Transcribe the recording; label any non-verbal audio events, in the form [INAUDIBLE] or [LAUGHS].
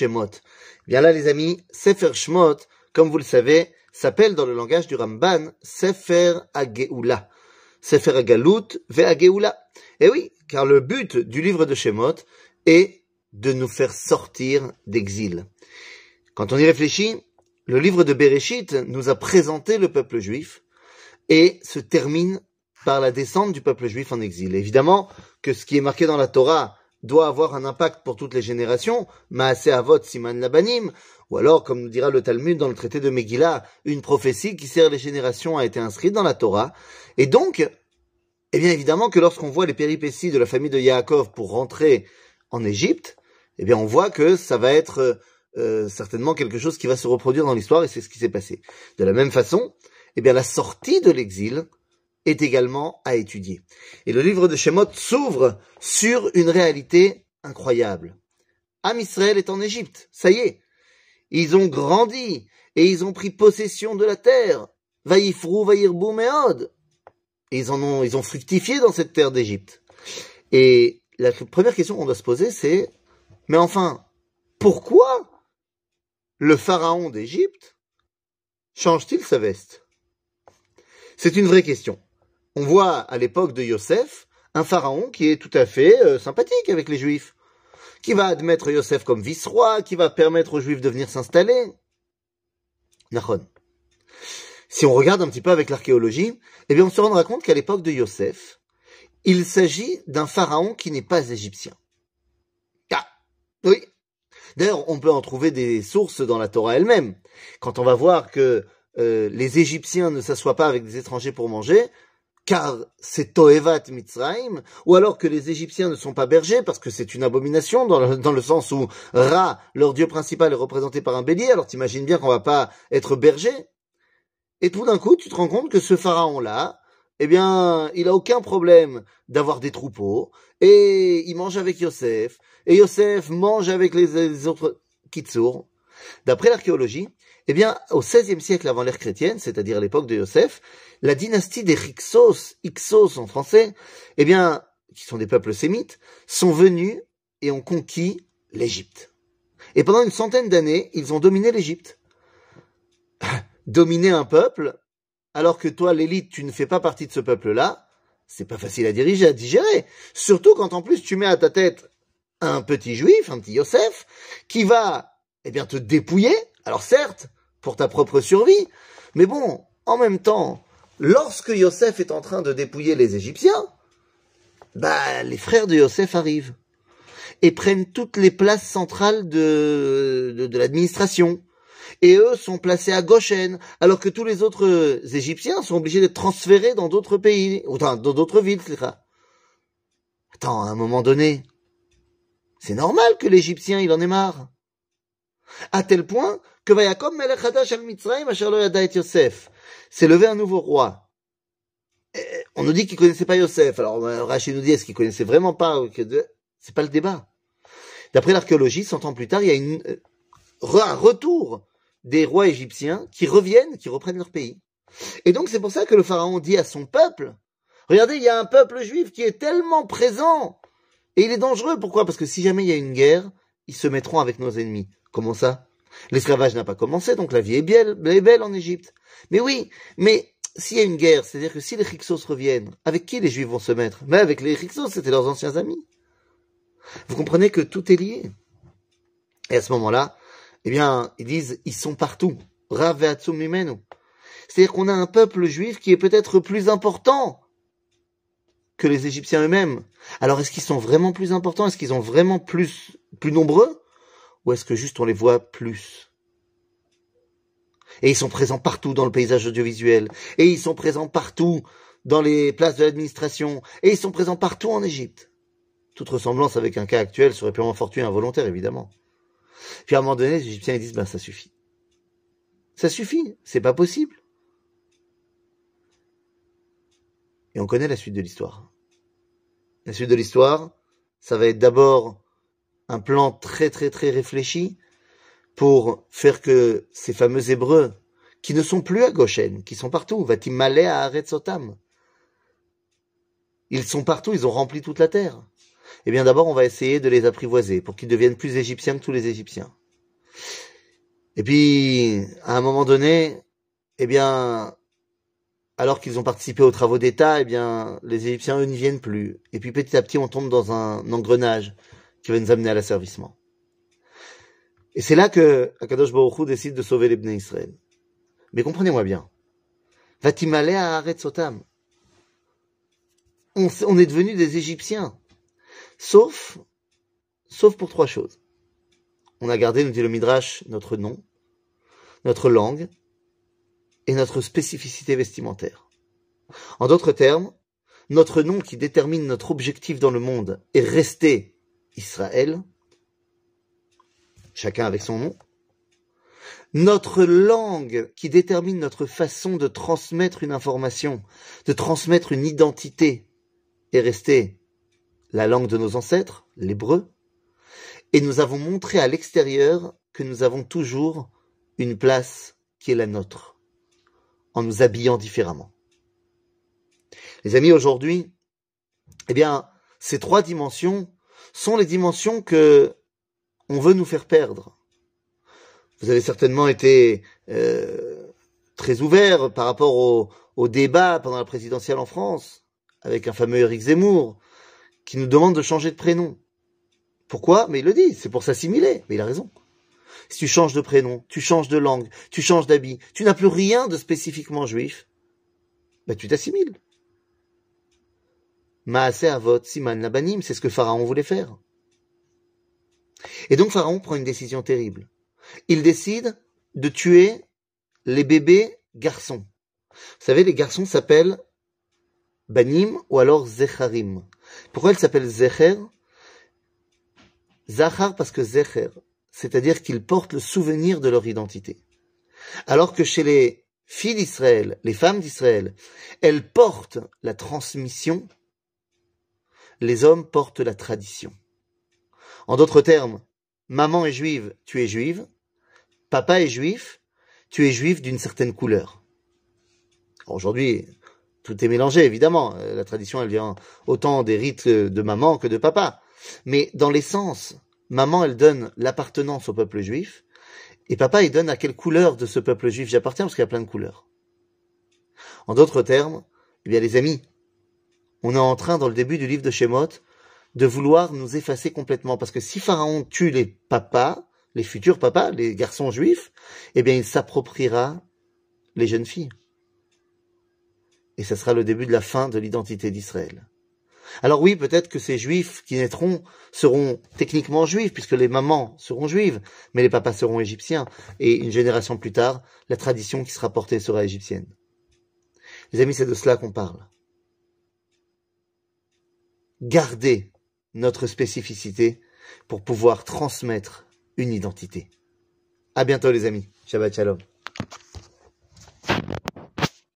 Shemot. Bien là, les amis, Sefer Shemot, comme vous le savez, s'appelle dans le langage du Ramban Sefer Ageoula. Sefer Agalut ve Ageoula. Et oui, car le but du livre de Shemot est de nous faire sortir d'exil. Quand on y réfléchit, le livre de Bereshit nous a présenté le peuple juif et se termine par la descente du peuple juif en exil. Évidemment que ce qui est marqué dans la Torah doit avoir un impact pour toutes les générations, Maase Avot Siman Labanim, ou alors, comme nous dira le Talmud dans le traité de Megillah, une prophétie qui sert les générations a été inscrite dans la Torah. Et donc, eh bien évidemment que lorsqu'on voit les péripéties de la famille de Yaakov pour rentrer en Égypte, eh bien on voit que ça va être euh, certainement quelque chose qui va se reproduire dans l'histoire et c'est ce qui s'est passé. De la même façon, eh bien la sortie de l'exil est également à étudier. Et le livre de Shemot s'ouvre sur une réalité incroyable. Am Israël est en Égypte, ça y est. Ils ont grandi et ils ont pris possession de la terre. Vaïfrou, vaïrbou, meod. Et ils en ont, ils ont fructifié dans cette terre d'Égypte. Et la première question qu'on doit se poser, c'est, mais enfin, pourquoi le pharaon d'Égypte change-t-il sa veste? C'est une vraie question on voit à l'époque de Yosef un pharaon qui est tout à fait euh, sympathique avec les juifs, qui va admettre Yosef comme vice-roi, qui va permettre aux juifs de venir s'installer. Nachon. Si on regarde un petit peu avec l'archéologie, eh bien on se rendra compte qu'à l'époque de Yosef, il s'agit d'un pharaon qui n'est pas égyptien. Ah, oui. D'ailleurs, on peut en trouver des sources dans la Torah elle-même. Quand on va voir que euh, les Égyptiens ne s'assoient pas avec des étrangers pour manger, car c'est Toevat Mitzrayim, ou alors que les Égyptiens ne sont pas bergers, parce que c'est une abomination, dans le, dans le, sens où Ra, leur dieu principal, est représenté par un bélier, alors t'imagines bien qu'on va pas être berger. Et tout d'un coup, tu te rends compte que ce pharaon-là, eh bien, il a aucun problème d'avoir des troupeaux, et il mange avec Yosef, et Yosef mange avec les, les autres Kitsour. D'après l'archéologie, eh bien, au XVIe siècle avant l'ère chrétienne, c'est-à-dire à, l'époque de Yosef, la dynastie des Hyksos, Hyksos en français, eh bien, qui sont des peuples sémites, sont venus et ont conquis l'Égypte. Et pendant une centaine d'années, ils ont dominé l'Égypte. [LAUGHS] Dominer un peuple, alors que toi, l'élite, tu ne fais pas partie de ce peuple-là, c'est pas facile à diriger, à digérer. Surtout quand en plus tu mets à ta tête un petit juif, un petit Yosef, qui va, eh bien, te dépouiller. Alors certes, pour ta propre survie, mais bon, en même temps, lorsque Yosef est en train de dépouiller les Égyptiens, bah, les frères de Yosef arrivent et prennent toutes les places centrales de, de, l'administration. Et eux sont placés à Goshen, alors que tous les autres Égyptiens sont obligés d'être transférés dans d'autres pays, ou dans d'autres villes. Attends, à un moment donné, c'est normal que l'Égyptien, il en ait marre. À tel point que Vayakom al Yosef c'est levé un nouveau roi. on nous dit qu'il connaissait pas Yosef. Alors Rachid nous dit est-ce qu'il connaissait vraiment pas C'est pas le débat. D'après l'archéologie, cent ans plus tard, il y a euh, un retour des rois égyptiens qui reviennent, qui reprennent leur pays. Et donc c'est pour ça que le pharaon dit à son peuple, regardez, il y a un peuple juif qui est tellement présent et il est dangereux. Pourquoi? Parce que si jamais il y a une guerre, ils se mettront avec nos ennemis. Comment ça? L'esclavage n'a pas commencé, donc la vie est belle, est belle en Égypte. Mais oui, mais s'il y a une guerre, c'est-à-dire que si les Hyksos reviennent, avec qui les Juifs vont se mettre? Mais avec les Hyksos, c'était leurs anciens amis. Vous comprenez que tout est lié. Et à ce moment-là, eh bien, ils disent, ils sont partout. C'est-à-dire qu'on a un peuple juif qui est peut-être plus important que les Égyptiens eux-mêmes. Alors, est-ce qu'ils sont vraiment plus importants? Est-ce qu'ils sont vraiment plus, plus nombreux? Ou est-ce que juste on les voit plus? Et ils sont présents partout dans le paysage audiovisuel. Et ils sont présents partout dans les places de l'administration. Et ils sont présents partout en Égypte. Toute ressemblance avec un cas actuel serait purement fortuit et involontaire, évidemment. Puis à un moment donné, les Égyptiens ils disent, ben ça suffit. Ça suffit, c'est pas possible. Et on connaît la suite de l'histoire. La suite de l'histoire, ça va être d'abord un plan très très très réfléchi pour faire que ces fameux Hébreux, qui ne sont plus à Goshen, qui sont partout, malé à Aretzotam, ils sont partout, ils ont rempli toute la terre. Eh bien d'abord, on va essayer de les apprivoiser pour qu'ils deviennent plus égyptiens que tous les Égyptiens. Et puis, à un moment donné, eh bien, alors qu'ils ont participé aux travaux d'État, eh bien, les Égyptiens, eux, n'y viennent plus. Et puis, petit à petit, on tombe dans un engrenage qui va nous amener à l'asservissement. Et c'est là que Akadosh Baruch Hu décide de sauver les Israël. Mais comprenez-moi bien. Vatimale à Aret Sotam. On, on est devenu des Égyptiens. Sauf, sauf pour trois choses. On a gardé, nous dit le Midrash, notre nom, notre langue et notre spécificité vestimentaire. En d'autres termes, notre nom qui détermine notre objectif dans le monde est resté Israël, chacun avec son nom. Notre langue qui détermine notre façon de transmettre une information, de transmettre une identité, est restée la langue de nos ancêtres, l'hébreu, et nous avons montré à l'extérieur que nous avons toujours une place qui est la nôtre, en nous habillant différemment. Les amis, aujourd'hui, eh bien, ces trois dimensions sont les dimensions que on veut nous faire perdre. Vous avez certainement été euh, très ouvert par rapport au, au débat pendant la présidentielle en France, avec un fameux Eric Zemmour, qui nous demande de changer de prénom. Pourquoi? Mais il le dit, c'est pour s'assimiler. Mais il a raison. Si tu changes de prénom, tu changes de langue, tu changes d'habit, tu n'as plus rien de spécifiquement juif, ben tu t'assimiles. Maase Avot Siman Labanim, c'est ce que Pharaon voulait faire. Et donc Pharaon prend une décision terrible. Il décide de tuer les bébés garçons. Vous savez, les garçons s'appellent Banim ou alors Zecharim. Pourquoi ils s'appellent Zecher? Zachar parce que Zecher, c'est-à-dire qu'ils portent le souvenir de leur identité. Alors que chez les filles d'Israël, les femmes d'Israël, elles portent la transmission, les hommes portent la tradition. En d'autres termes, maman est juive, tu es juive, papa est juif, tu es juif d'une certaine couleur. Aujourd'hui, tout est mélangé, évidemment. La tradition, elle vient autant des rites de maman que de papa. Mais dans l'essence, maman, elle donne l'appartenance au peuple juif, et papa, il donne à quelle couleur de ce peuple juif j'appartiens, parce qu'il y a plein de couleurs. En d'autres termes, eh bien, les amis, on est en train, dans le début du livre de Shemot, de vouloir nous effacer complètement, parce que si Pharaon tue les papas, les futurs papas, les garçons juifs, eh bien, il s'appropriera les jeunes filles. Et ce sera le début de la fin de l'identité d'Israël. Alors oui, peut-être que ces juifs qui naîtront seront techniquement juifs, puisque les mamans seront juives, mais les papas seront égyptiens, et une génération plus tard, la tradition qui sera portée sera égyptienne. Les amis, c'est de cela qu'on parle. Garder notre spécificité pour pouvoir transmettre une identité. À bientôt les amis. Shabbat shalom.